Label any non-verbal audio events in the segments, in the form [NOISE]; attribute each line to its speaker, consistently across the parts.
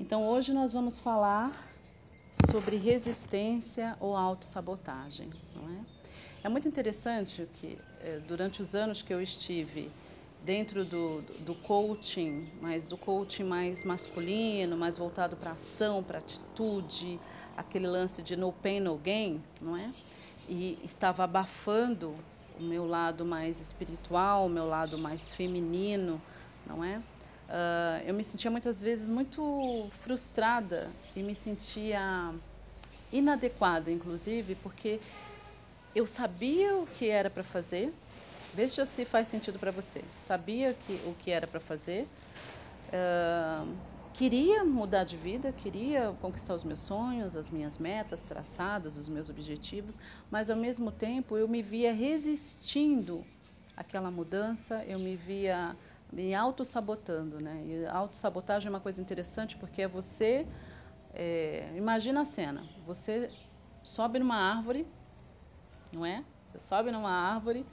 Speaker 1: Então hoje nós vamos falar sobre resistência ou autossabotagem, não é? É muito interessante que eh, durante os anos que eu estive dentro do, do coaching, mas do coaching mais masculino, mais voltado para ação, para atitude, aquele lance de no pain no gain, não é? E estava abafando o meu lado mais espiritual, o meu lado mais feminino, não é? Uh, eu me sentia muitas vezes muito frustrada e me sentia inadequada, inclusive, porque eu sabia o que era para fazer. Veja se faz sentido para você. Sabia que, o que era para fazer. Uh, queria mudar de vida, queria conquistar os meus sonhos, as minhas metas traçadas, os meus objetivos, mas ao mesmo tempo eu me via resistindo àquela mudança, eu me via me auto-sabotando, né? E auto-sabotagem é uma coisa interessante porque é você. É, imagina a cena: você sobe numa árvore, não é? Você sobe numa árvore,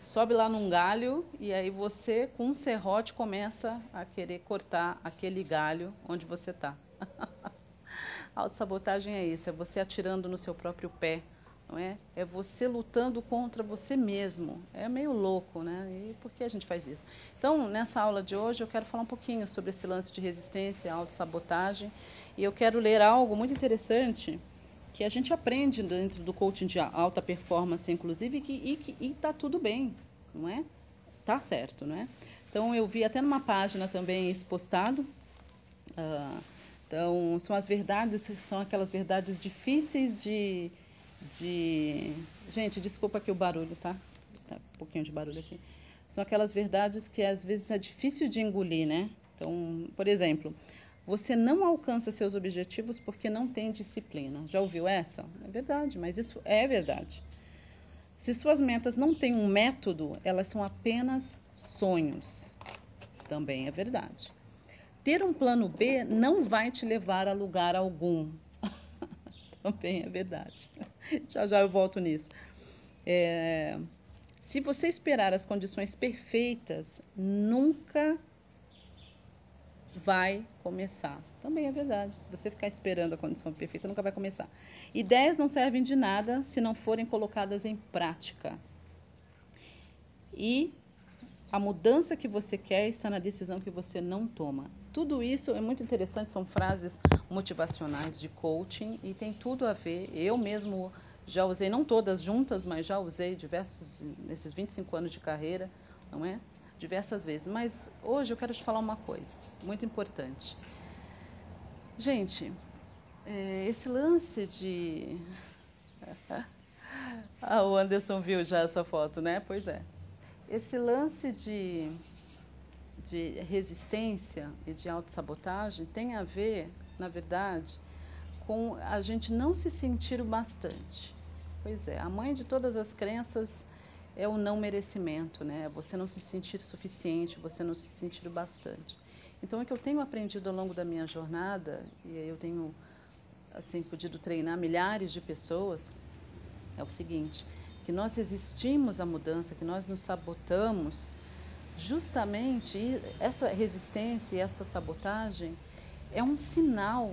Speaker 1: sobe lá num galho e aí você, com um serrote, começa a querer cortar aquele galho onde você [LAUGHS] está. Autossabotagem é isso: é você atirando no seu próprio pé não é? É você lutando contra você mesmo. É meio louco, né? E por que a gente faz isso? Então, nessa aula de hoje, eu quero falar um pouquinho sobre esse lance de resistência, autossabotagem, e eu quero ler algo muito interessante que a gente aprende dentro do coaching de alta performance, inclusive, e que está tudo bem, não é? Tá certo, não é? Então, eu vi até numa página também isso postado. Uh, então, são as verdades, são aquelas verdades difíceis de, de. Gente, desculpa aqui o barulho, tá? Tá um pouquinho de barulho aqui. São aquelas verdades que às vezes é difícil de engolir, né? Então, por exemplo, você não alcança seus objetivos porque não tem disciplina. Já ouviu essa? É verdade, mas isso é verdade. Se suas metas não têm um método, elas são apenas sonhos. Também é verdade. Ter um plano B não vai te levar a lugar algum. [LAUGHS] Também é verdade. [LAUGHS] Já já eu volto nisso. É, se você esperar as condições perfeitas, nunca vai começar. Também é verdade. Se você ficar esperando a condição perfeita, nunca vai começar. Ideias não servem de nada se não forem colocadas em prática. E a mudança que você quer está na decisão que você não toma. Tudo isso é muito interessante, são frases motivacionais de coaching e tem tudo a ver. Eu mesmo já usei, não todas juntas, mas já usei diversos, nesses 25 anos de carreira, não é? Diversas vezes. Mas hoje eu quero te falar uma coisa muito importante. Gente, é, esse lance de. [LAUGHS] ah, o Anderson viu já essa foto, né? Pois é. Esse lance de, de resistência e de autossabotagem tem a ver, na verdade, com a gente não se sentir o bastante. Pois é, a mãe de todas as crenças é o não merecimento, né? Você não se sentir suficiente, você não se sentir o bastante. Então, o que eu tenho aprendido ao longo da minha jornada, e eu tenho assim podido treinar milhares de pessoas, é o seguinte: que nós resistimos à mudança, que nós nos sabotamos, justamente essa resistência e essa sabotagem é um sinal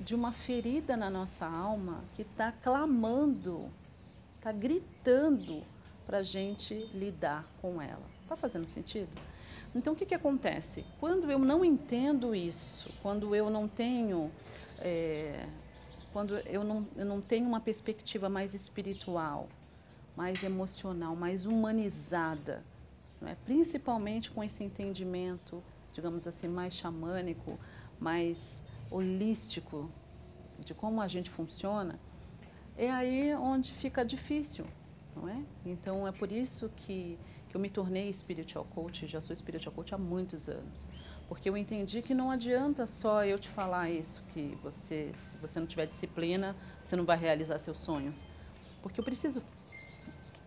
Speaker 1: de uma ferida na nossa alma que está clamando, está gritando para a gente lidar com ela. Está fazendo sentido? Então, o que, que acontece? Quando eu não entendo isso, quando eu não tenho. É, quando eu não, eu não tenho uma perspectiva mais espiritual, mais emocional, mais humanizada, é? principalmente com esse entendimento, digamos assim, mais xamânico, mais holístico de como a gente funciona, é aí onde fica difícil, não é? Então é por isso que, que eu me tornei spiritual coach, já sou spiritual coach há muitos anos, porque eu entendi que não adianta só eu te falar isso, que você, se você não tiver disciplina, você não vai realizar seus sonhos, porque eu preciso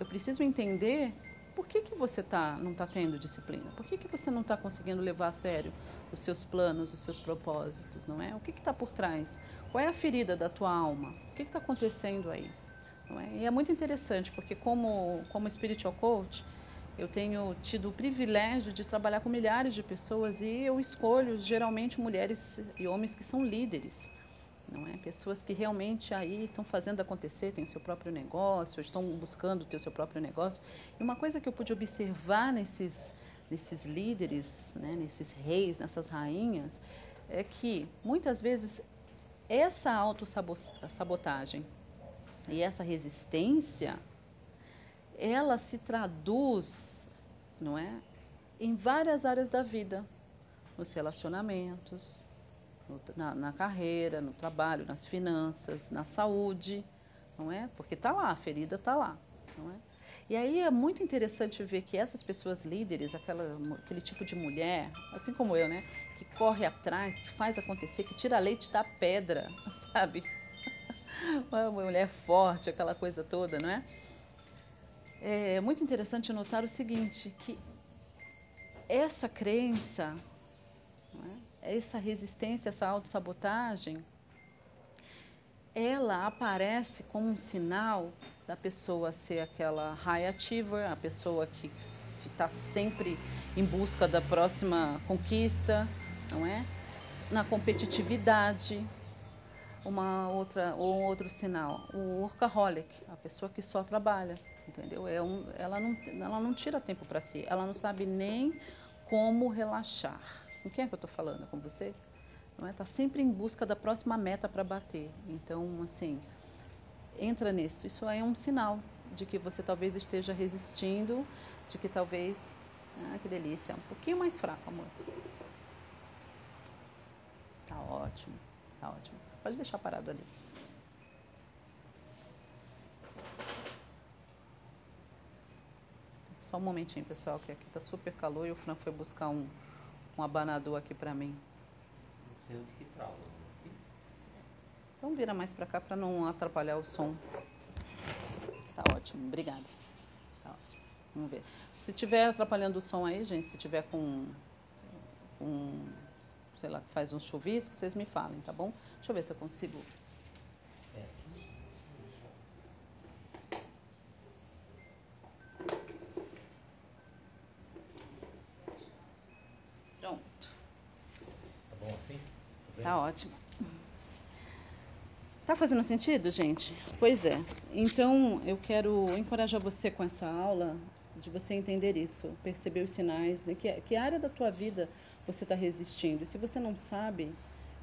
Speaker 1: eu preciso entender por que, que você tá, não está tendo disciplina, por que, que você não está conseguindo levar a sério os seus planos, os seus propósitos, não é? O que está por trás? Qual é a ferida da tua alma? O que está acontecendo aí? É? E é muito interessante, porque como, como spiritual coach, Eu tenho tido o privilégio de trabalhar com milhares de pessoas e eu escolho geralmente mulheres e homens que são líderes, não é? Pessoas que realmente aí estão fazendo acontecer, têm o seu próprio negócio, estão buscando ter o seu próprio negócio. E uma coisa que eu pude observar nesses nesses líderes, né, nesses reis, nessas rainhas, é que muitas vezes essa autossabotagem e essa resistência ela se traduz, não é, em várias áreas da vida, nos relacionamentos, na, na, carreira, no trabalho, nas finanças, na saúde, não é? Porque tá lá, a ferida tá lá, não é? E aí é muito interessante ver que essas pessoas líderes, aquela, aquele tipo de mulher, assim como eu, né, que corre atrás, que faz acontecer, que tira leite da pedra, [LAUGHS] sabe? Uma mulher forte, aquela coisa toda, não é? é muito interessante notar o seguinte, que essa crença, é? Essa resistência, essa autossabotagem, ela aparece como um sinal da pessoa ser aquela high achiever, a pessoa que está sempre em busca da próxima conquista, não é? Na competitividade, uma outra ou outro sinal, o workaholic, a pessoa que só trabalha, entendeu? É um, ela não ela não tira tempo para si, ela não sabe nem como relaxar. Com quem é que eu estou falando? Com você? Não é? Tá sempre em busca da próxima meta para bater. Então, assim, entra nisso. Isso aí é um sinal de que você talvez esteja resistindo, de que talvez, ah, que delícia, um pouquinho mais fraco, amor. Tá ótimo, tá ótimo. Pode deixar parado ali. Só um momentinho, pessoal, que aqui tá super calor e o Fran foi buscar um, um abanador aqui para mim. Então vira mais para cá para não atrapalhar o som. Tá ótimo, obrigada. Tá ótimo. Vamos ver. Se tiver atrapalhando o som aí, gente, se tiver com, com sei lá, que faz um chuvisco, vocês me falem, tá bom? Deixa eu ver se eu consigo. Pronto.
Speaker 2: Tá bom assim?
Speaker 1: Tá ótimo. Tá fazendo sentido, gente? Pois é. Então, eu quero encorajar você com essa aula de você entender isso, perceber os sinais, que, que área da tua vida você está resistindo. E se você não sabe,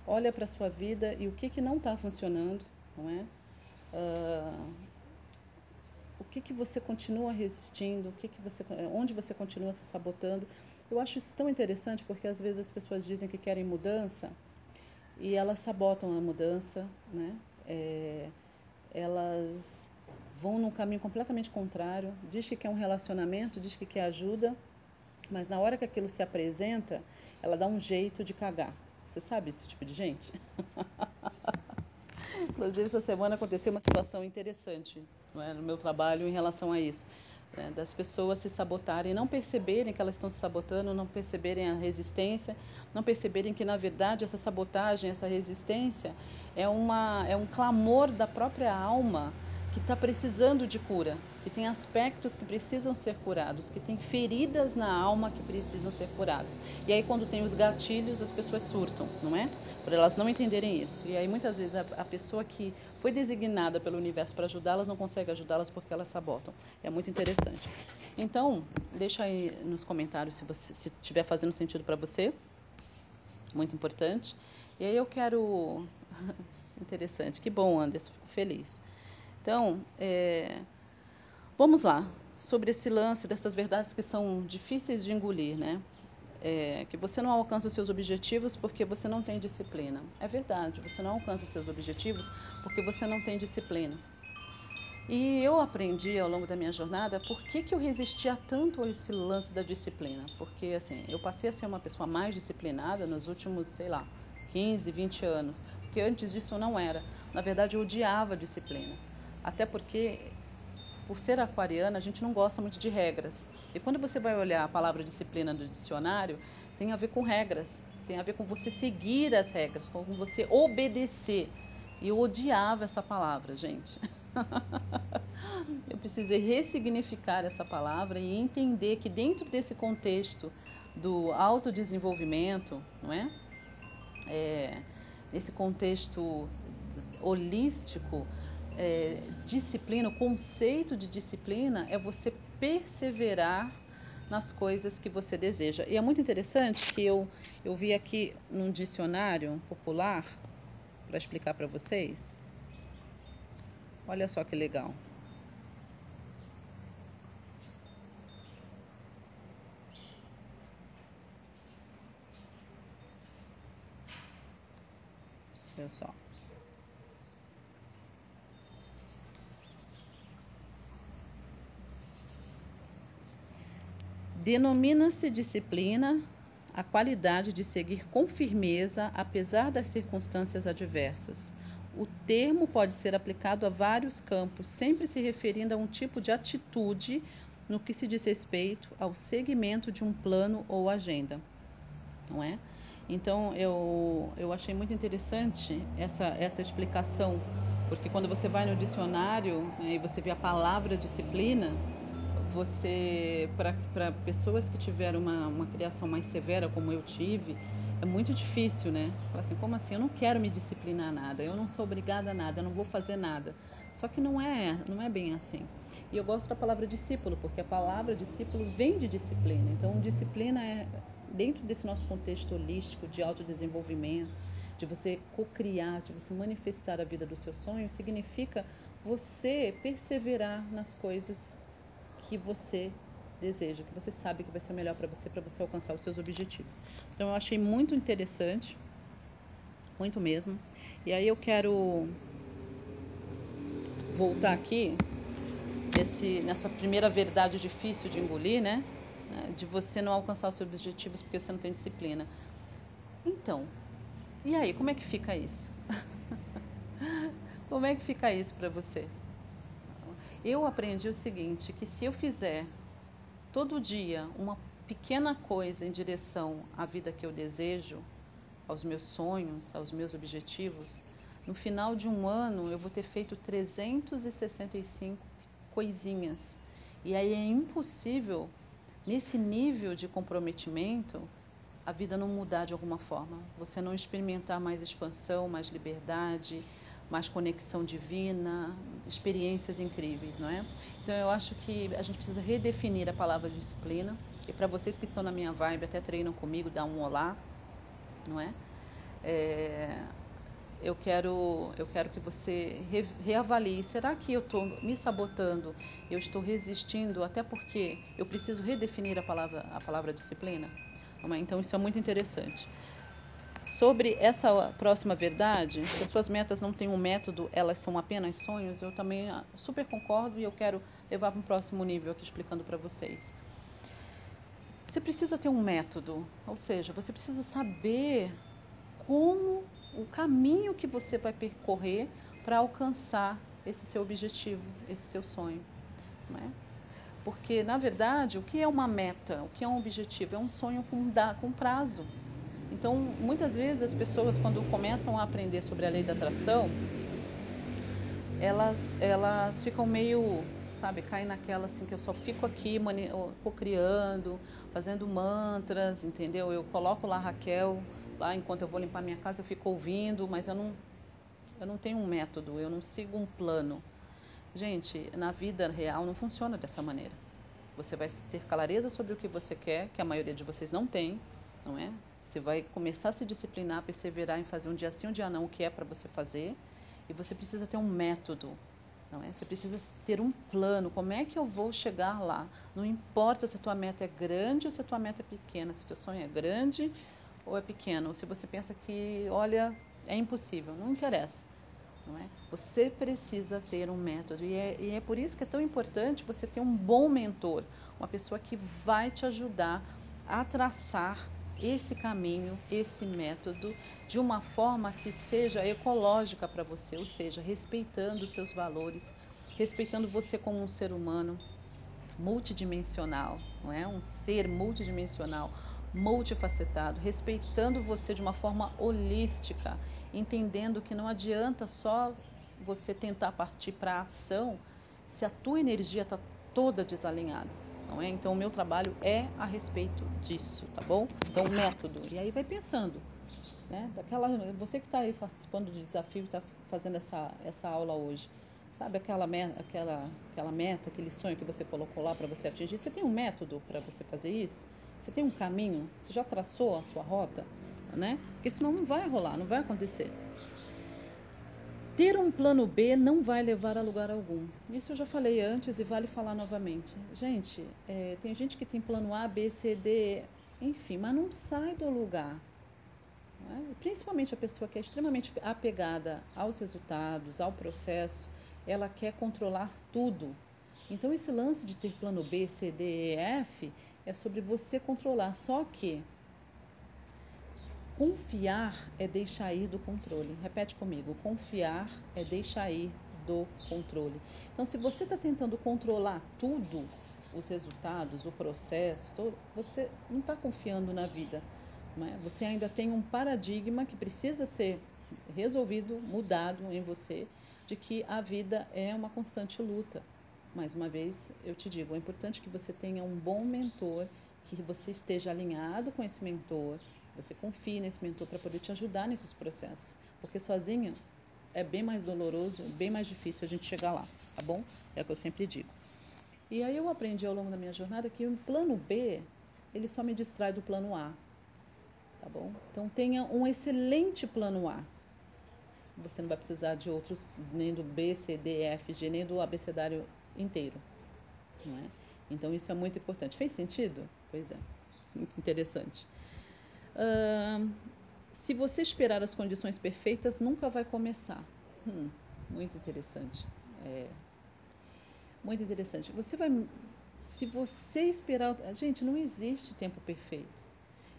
Speaker 1: olha para a sua vida e o que, que não está funcionando, não é? Uh, o que, que você continua resistindo, o que que você, onde você continua se sabotando. Eu acho isso tão interessante porque às vezes as pessoas dizem que querem mudança e elas sabotam a mudança, né? É, elas vão num caminho completamente contrário, diz que quer um relacionamento, diz que quer ajuda, mas na hora que aquilo se apresenta, ela dá um jeito de cagar. Você sabe esse tipo de gente? [LAUGHS] Inclusive, essa semana aconteceu uma situação interessante é, no meu trabalho em relação a isso. Né, das pessoas se sabotarem, não perceberem que elas estão se sabotando, não perceberem a resistência, não perceberem que, na verdade, essa sabotagem, essa resistência é, uma, é um clamor da própria alma que está precisando de cura, que tem aspectos que precisam ser curados, que tem feridas na alma que precisam ser curadas. E aí, quando tem os gatilhos, as pessoas surtam, não é? Por elas não entenderem isso. E aí, muitas vezes, a, a pessoa que foi designada pelo universo para ajudá-las não consegue ajudá-las porque elas sabotam. É muito interessante. Então, deixa aí nos comentários se você se estiver fazendo sentido para você. Muito importante. E aí eu quero. [LAUGHS] interessante. Que bom, Anderson. Fico feliz. Então, é, vamos lá, sobre esse lance dessas verdades que são difíceis de engolir, né? É, que você não alcança os seus objetivos porque você não tem disciplina. É verdade, você não alcança os seus objetivos porque você não tem disciplina. E eu aprendi ao longo da minha jornada por que, que eu resistia tanto a esse lance da disciplina. Porque, assim, eu passei a ser uma pessoa mais disciplinada nos últimos, sei lá, 15, 20 anos. Porque antes disso eu não era. Na verdade, eu odiava a disciplina. Até porque, por ser aquariana, a gente não gosta muito de regras. E quando você vai olhar a palavra disciplina do dicionário, tem a ver com regras, tem a ver com você seguir as regras, com você obedecer. E eu odiava essa palavra, gente. [LAUGHS] eu precisei ressignificar essa palavra e entender que dentro desse contexto do autodesenvolvimento, não é? é contexto holístico, é, disciplina, o conceito de disciplina é você perseverar nas coisas que você deseja. E é muito interessante que eu, eu vi aqui num dicionário popular, para explicar para vocês. Olha só que legal. Olha só. Denomina-se disciplina a qualidade de seguir com firmeza apesar das circunstâncias adversas. O termo pode ser aplicado a vários campos, sempre se referindo a um tipo de atitude no que se diz respeito ao seguimento de um plano ou agenda, não é? Então eu, eu achei muito interessante essa, essa explicação, porque quando você vai no dicionário né, e você vê a palavra disciplina, você para pessoas que tiveram uma, uma criação mais severa como eu tive é muito difícil né? Assim como assim? Eu não quero me disciplinar nada eu não sou obrigada a nada eu não vou fazer nada. Só que não é não é bem assim. E eu gosto da palavra discípulo porque a palavra discípulo vem de disciplina. Então disciplina é dentro desse nosso contexto holístico de autodesenvolvimento de você co-criar de você manifestar a vida do seu sonho significa você perseverar nas coisas que você deseja, que você sabe que vai ser melhor para você, para você alcançar os seus objetivos. Então eu achei muito interessante, muito mesmo. E aí eu quero voltar aqui nesse, nessa primeira verdade difícil de engolir, né? De você não alcançar os seus objetivos porque você não tem disciplina. Então, e aí, como é que fica isso? [LAUGHS] como é que fica isso para você? Eu aprendi o seguinte, que se eu fizer todo dia uma pequena coisa em direção à vida que eu desejo, aos meus sonhos, aos meus objetivos, no final de um ano eu vou ter feito 365 coisinhas. E aí é impossível, nesse nível de comprometimento, a vida não mudar de alguma forma. Você não experimentar mais expansão, mais liberdade, mais conexão divina, experiências incríveis, não é? Então eu acho que a gente precisa redefinir a palavra disciplina. E para vocês que estão na minha vibe, até treinam comigo, dá um olá, não é? é eu quero eu quero que você re, reavalie. Será que eu estou me sabotando? Eu estou resistindo até porque eu preciso redefinir a palavra a palavra disciplina? É? Então isso é muito interessante. Sobre essa próxima verdade, se as suas metas não têm um método, elas são apenas sonhos, eu também ah, super concordo e eu quero levar para um próximo nível aqui explicando para vocês. Você precisa ter um método, ou seja, você precisa saber como o caminho que você vai percorrer para alcançar esse seu objetivo, esse seu sonho. Né? Porque, na verdade, o que é uma meta, o que é um objetivo? É um sonho com, com prazo. Então, muitas vezes as pessoas quando começam a aprender sobre a lei da atração, elas elas ficam meio, sabe, caem naquela assim que eu só fico aqui criando, fazendo mantras, entendeu? Eu coloco lá Raquel, lá enquanto eu vou limpar minha casa, eu fico ouvindo, mas eu não eu não tenho um método, eu não sigo um plano. Gente, na vida real não funciona dessa maneira. Você vai ter clareza sobre o que você quer, que a maioria de vocês não tem, não é? Você vai começar a se disciplinar, perseverar em fazer um dia sim, um dia não, o que é para você fazer. E você precisa ter um método, não é? Você precisa ter um plano. Como é que eu vou chegar lá? Não importa se a tua meta é grande ou se a tua meta é pequena, se o teu sonho é grande ou é pequeno, ou se você pensa que, olha, é impossível, não interessa. Não é? Você precisa ter um método e é, e é por isso que é tão importante você ter um bom mentor, uma pessoa que vai te ajudar a traçar esse caminho, esse método, de uma forma que seja ecológica para você, ou seja, respeitando os seus valores, respeitando você como um ser humano multidimensional, não é? Um ser multidimensional, multifacetado, respeitando você de uma forma holística, entendendo que não adianta só você tentar partir para a ação se a tua energia está toda desalinhada. Não é? Então, o meu trabalho é a respeito disso, tá bom? Então, método. E aí vai pensando, né? Daquela, você que está aí participando do desafio, está fazendo essa, essa aula hoje, sabe aquela meta, aquela, aquela meta, aquele sonho que você colocou lá para você atingir? Você tem um método para você fazer isso? Você tem um caminho? Você já traçou a sua rota? Né? Porque senão não vai rolar, não vai acontecer. Ter um plano B não vai levar a lugar algum. Isso eu já falei antes e vale falar novamente. Gente, é, tem gente que tem plano A, B, C, D, enfim, mas não sai do lugar. É? Principalmente a pessoa que é extremamente apegada aos resultados, ao processo, ela quer controlar tudo. Então, esse lance de ter plano B, C, D, E, F é sobre você controlar. Só que Confiar é deixar ir do controle. Repete comigo: confiar é deixar ir do controle. Então, se você está tentando controlar tudo, os resultados, o processo, todo, você não está confiando na vida. É? Você ainda tem um paradigma que precisa ser resolvido, mudado em você, de que a vida é uma constante luta. Mais uma vez, eu te digo, é importante que você tenha um bom mentor, que você esteja alinhado com esse mentor, você confie nesse mentor para poder te ajudar nesses processos, porque sozinho é bem mais doloroso, bem mais difícil a gente chegar lá, tá bom? É o que eu sempre digo. E aí eu aprendi ao longo da minha jornada que o plano B, ele só me distrai do plano A, tá bom? Então tenha um excelente plano A. Você não vai precisar de outros, nem do B, C, D, F, G, nem do abecedário inteiro, não é? Então isso é muito importante. Fez sentido? Pois é, muito interessante. Uh, se você esperar as condições perfeitas, nunca vai começar. Hum, muito interessante. É, muito interessante. Você vai, se você esperar, gente, não existe tempo perfeito.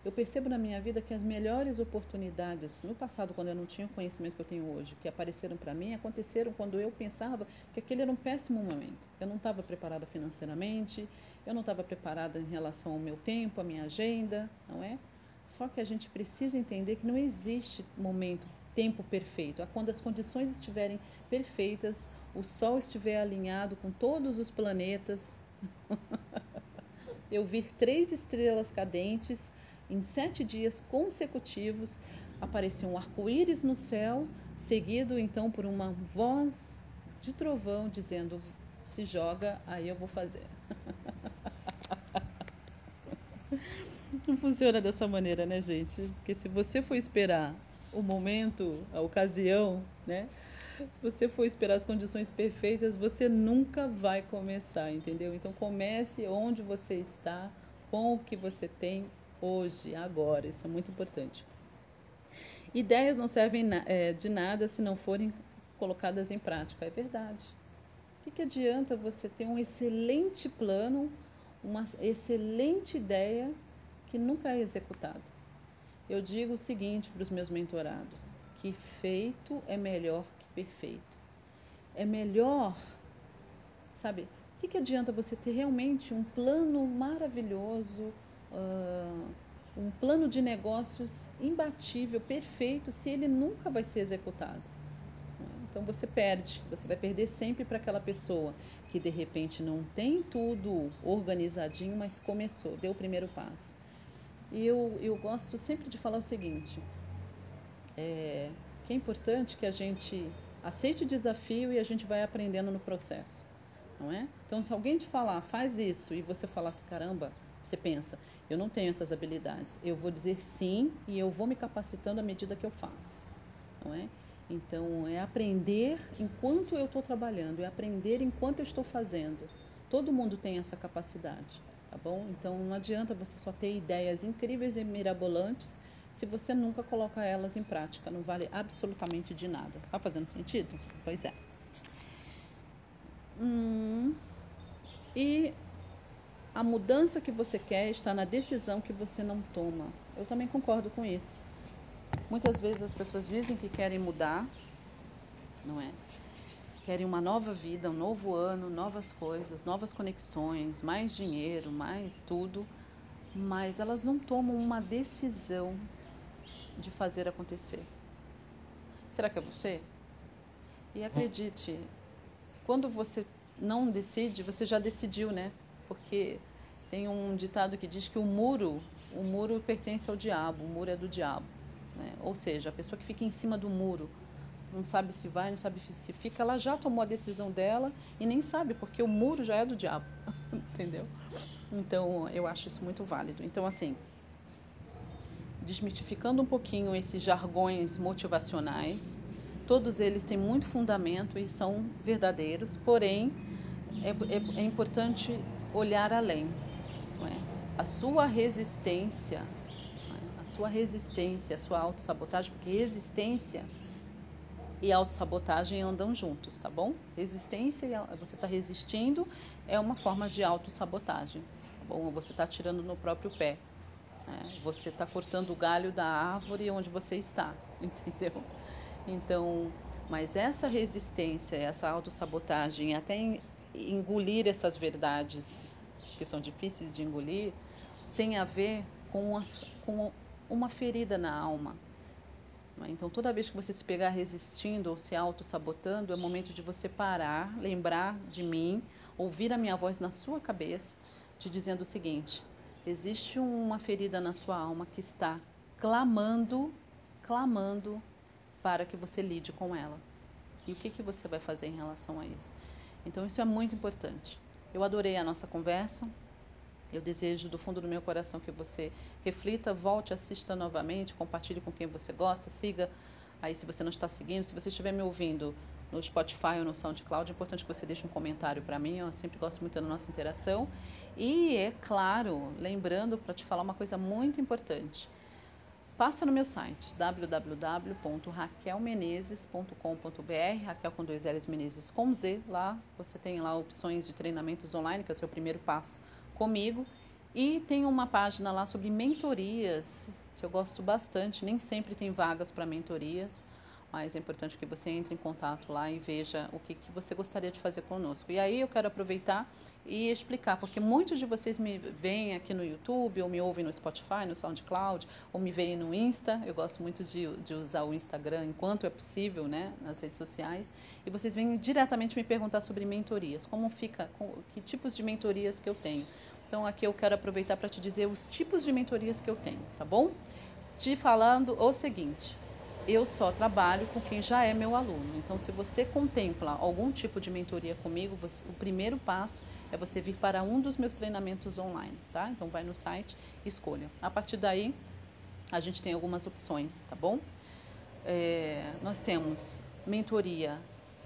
Speaker 1: Eu percebo na minha vida que as melhores oportunidades no passado, quando eu não tinha o conhecimento que eu tenho hoje, que apareceram para mim, aconteceram quando eu pensava que aquele era um péssimo momento. Eu não estava preparada financeiramente, eu não estava preparada em relação ao meu tempo, à minha agenda, não é? Só que a gente precisa entender que não existe momento, tempo perfeito. É quando as condições estiverem perfeitas, o Sol estiver alinhado com todos os planetas, [LAUGHS] eu vi três estrelas cadentes em sete dias consecutivos, apareceu um arco-íris no céu, seguido então por uma voz de trovão dizendo: se joga, aí eu vou fazer. Não funciona dessa maneira, né, gente? Porque se você for esperar o momento, a ocasião, né? Você for esperar as condições perfeitas, você nunca vai começar, entendeu? Então comece onde você está, com o que você tem hoje, agora. Isso é muito importante. Ideias não servem é, de nada se não forem colocadas em prática. É verdade. O que, que adianta você ter um excelente plano, uma excelente ideia que nunca é executado. Eu digo o seguinte para os meus mentorados: que feito é melhor que perfeito. É melhor, sabe? O que, que adianta você ter realmente um plano maravilhoso, uh, um plano de negócios imbatível, perfeito, se ele nunca vai ser executado? Então você perde, você vai perder sempre para aquela pessoa que de repente não tem tudo organizadinho, mas começou, deu o primeiro passo. E eu, eu gosto sempre de falar o seguinte: é, que é importante que a gente aceite o desafio e a gente vai aprendendo no processo, não é? Então, se alguém te falar, faz isso, e você falar assim, caramba, você pensa, eu não tenho essas habilidades, eu vou dizer sim e eu vou me capacitando à medida que eu faço, não é? Então, é aprender enquanto eu estou trabalhando, é aprender enquanto eu estou fazendo. Todo mundo tem essa capacidade tá bom? Então não adianta você só ter ideias incríveis e mirabolantes se você nunca coloca elas em prática, não vale absolutamente de nada. Tá fazendo sentido? Pois é. Hum, e a mudança que você quer está na decisão que você não toma. Eu também concordo com isso. Muitas vezes as pessoas dizem que querem mudar, não é? Querem uma nova vida, um novo ano, novas coisas, novas conexões, mais dinheiro, mais tudo, mas elas não tomam uma decisão de fazer acontecer. Será que é você? E acredite, quando você não decide, você já decidiu, né? Porque tem um ditado que diz que o muro, o muro pertence ao diabo, o muro é do diabo. Né? Ou seja, a pessoa que fica em cima do muro, não sabe se vai, não sabe se fica, ela já tomou a decisão dela e nem sabe, porque o muro já é do diabo, [LAUGHS] entendeu? Então, eu acho isso muito válido. Então, assim, desmitificando um pouquinho esses jargões motivacionais, todos eles têm muito fundamento e são verdadeiros, porém, é, é, é importante olhar além. É? A sua resistência, é? a sua resistência, a sua autossabotagem, porque resistência e autossabotagem andam juntos, tá bom? Resistência você está resistindo é uma forma de autossabotagem, tá bom? Você está tirando no próprio pé. Né? Você está cortando o galho da árvore onde você está, [LAUGHS] entendeu? Então, mas essa resistência, essa autossabotagem, até engolir essas verdades que são difíceis de engolir, tem a ver com, a, com uma ferida na alma. É? Então, toda vez que você se pegar resistindo ou se auto-sabotando, é momento de você parar, lembrar de mim, ouvir a minha voz na sua cabeça, te dizendo o seguinte: existe uma ferida na sua alma que está clamando, clamando para que você lide com ela. E o que, que você vai fazer em relação a isso? Então, isso é muito importante. Eu adorei a nossa conversa. Eu desejo do fundo do meu coração que você reflita, volte, assista novamente, compartilhe com quem você gosta, siga aí se você não está seguindo. Se você estiver me ouvindo no Spotify ou no SoundCloud, é importante que você deixe um comentário para mim. Eu sempre gosto muito da nossa interação. E, é claro, lembrando para te falar uma coisa muito importante passa no meu site www.raquelmenezes.com.br, Raquel com dois L's Menezes com Z. Lá você tem lá opções de treinamentos online, que é o seu primeiro passo comigo. E tem uma página lá sobre mentorias, que eu gosto bastante. Nem sempre tem vagas para mentorias mas é importante que você entre em contato lá e veja o que, que você gostaria de fazer conosco. E aí eu quero aproveitar e explicar, porque muitos de vocês me veem aqui no YouTube, ou me ouvem no Spotify, no SoundCloud, ou me veem no Insta. Eu gosto muito de, de usar o Instagram enquanto é possível, né, nas redes sociais. E vocês vêm diretamente me perguntar sobre mentorias, como fica, com, que tipos de mentorias que eu tenho. Então aqui eu quero aproveitar para te dizer os tipos de mentorias que eu tenho, tá bom? Te falando o seguinte, eu só trabalho com quem já é meu aluno. Então, se você contempla algum tipo de mentoria comigo, você, o primeiro passo é você vir para um dos meus treinamentos online, tá? Então, vai no site escolha. A partir daí, a gente tem algumas opções, tá bom? É, nós temos mentoria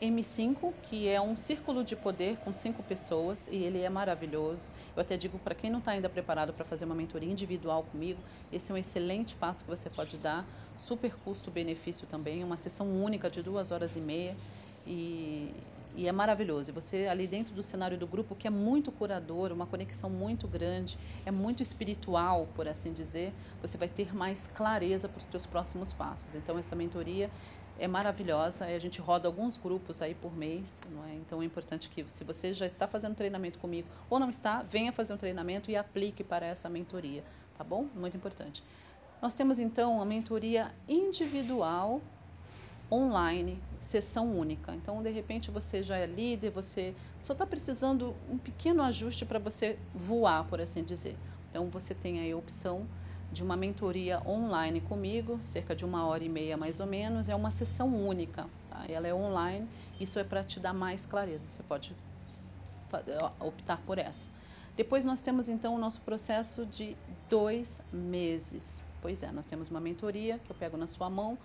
Speaker 1: M5, que é um círculo de poder com cinco pessoas e ele é maravilhoso. Eu até digo para quem não está ainda preparado para fazer uma mentoria individual comigo, esse é um excelente passo que você pode dar. Super custo-benefício também, uma sessão única de duas horas e meia e, e é maravilhoso. E você ali dentro do cenário do grupo, que é muito curador, uma conexão muito grande, é muito espiritual, por assim dizer, você vai ter mais clareza para os seus próximos passos. Então essa mentoria é maravilhosa. A gente roda alguns grupos aí por mês, é? Então é importante que, se você já está fazendo treinamento comigo ou não está, venha fazer um treinamento e aplique para essa mentoria, tá bom? Muito importante. Nós temos então a mentoria individual online, sessão única. Então, de repente, você já é líder, você só está precisando um pequeno ajuste para você voar, por assim dizer. Então, você tem aí a opção de uma mentoria online comigo, cerca de uma hora e meia mais ou menos, é uma sessão única. Tá? Ela é online, isso é para te dar mais clareza, você pode optar por essa. Depois nós temos então o nosso processo de dois meses. Pois é, nós temos uma mentoria que eu pego na sua mão,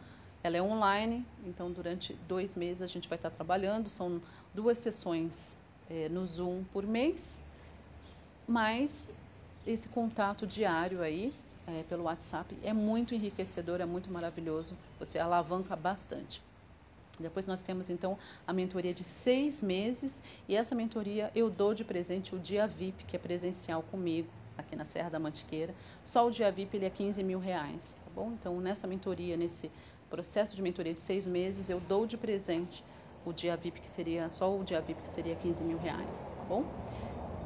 Speaker 1: ela é online, então durante dois meses a gente vai estar trabalhando, são duas sessões é, no Zoom por mês, mas esse contato diário aí é, pelo WhatsApp é muito enriquecedor, é muito maravilhoso, você alavanca bastante. Depois nós temos então a mentoria de seis meses e essa mentoria eu dou de presente o dia VIP, que é presencial comigo aqui na Serra da Mantiqueira. Só o dia VIP ele é 15 mil reais, tá bom? Então nessa mentoria, nesse processo de mentoria de seis meses, eu dou de presente o dia VIP que seria só o dia VIP que seria 15 mil reais, tá bom?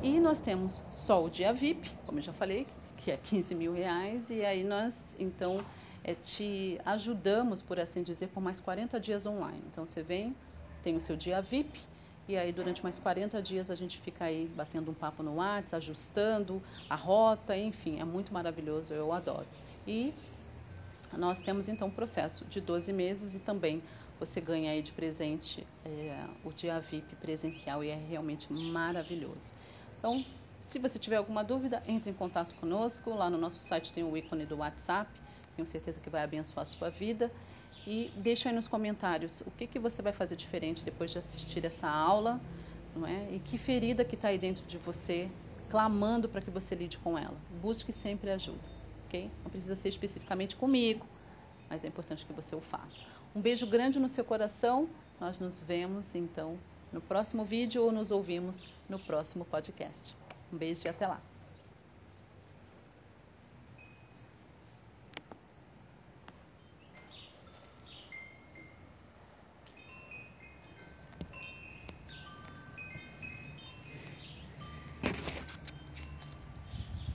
Speaker 1: E nós temos só o dia VIP, como eu já falei, que é 15 mil reais, e aí nós, então, é, te ajudamos, por assim dizer, por mais 40 dias online. Então, você vem, tem o seu dia VIP, E aí, durante mais 40 dias, a gente fica aí batendo um papo no WhatsApp, ajustando a rota, enfim, é muito maravilhoso, eu adoro. E nós temos então um processo de 12 meses e também você ganha aí de presente é, o dia VIP presencial e é realmente maravilhoso. Então, se você tiver alguma dúvida, entre em contato conosco. Lá no nosso site tem o ícone do WhatsApp. Tenho certeza que vai abençoar a sua vida. E deixa aí nos comentários o que, que você vai fazer diferente depois de assistir essa aula, não é? E que ferida que está aí dentro de você, clamando para que você lide com ela. Busque sempre ajuda, ok? Não precisa ser especificamente comigo, mas é importante que você o faça. Um beijo grande no seu coração. Nós nos vemos então no próximo vídeo ou nos ouvimos no próximo podcast. Um beijo e até lá.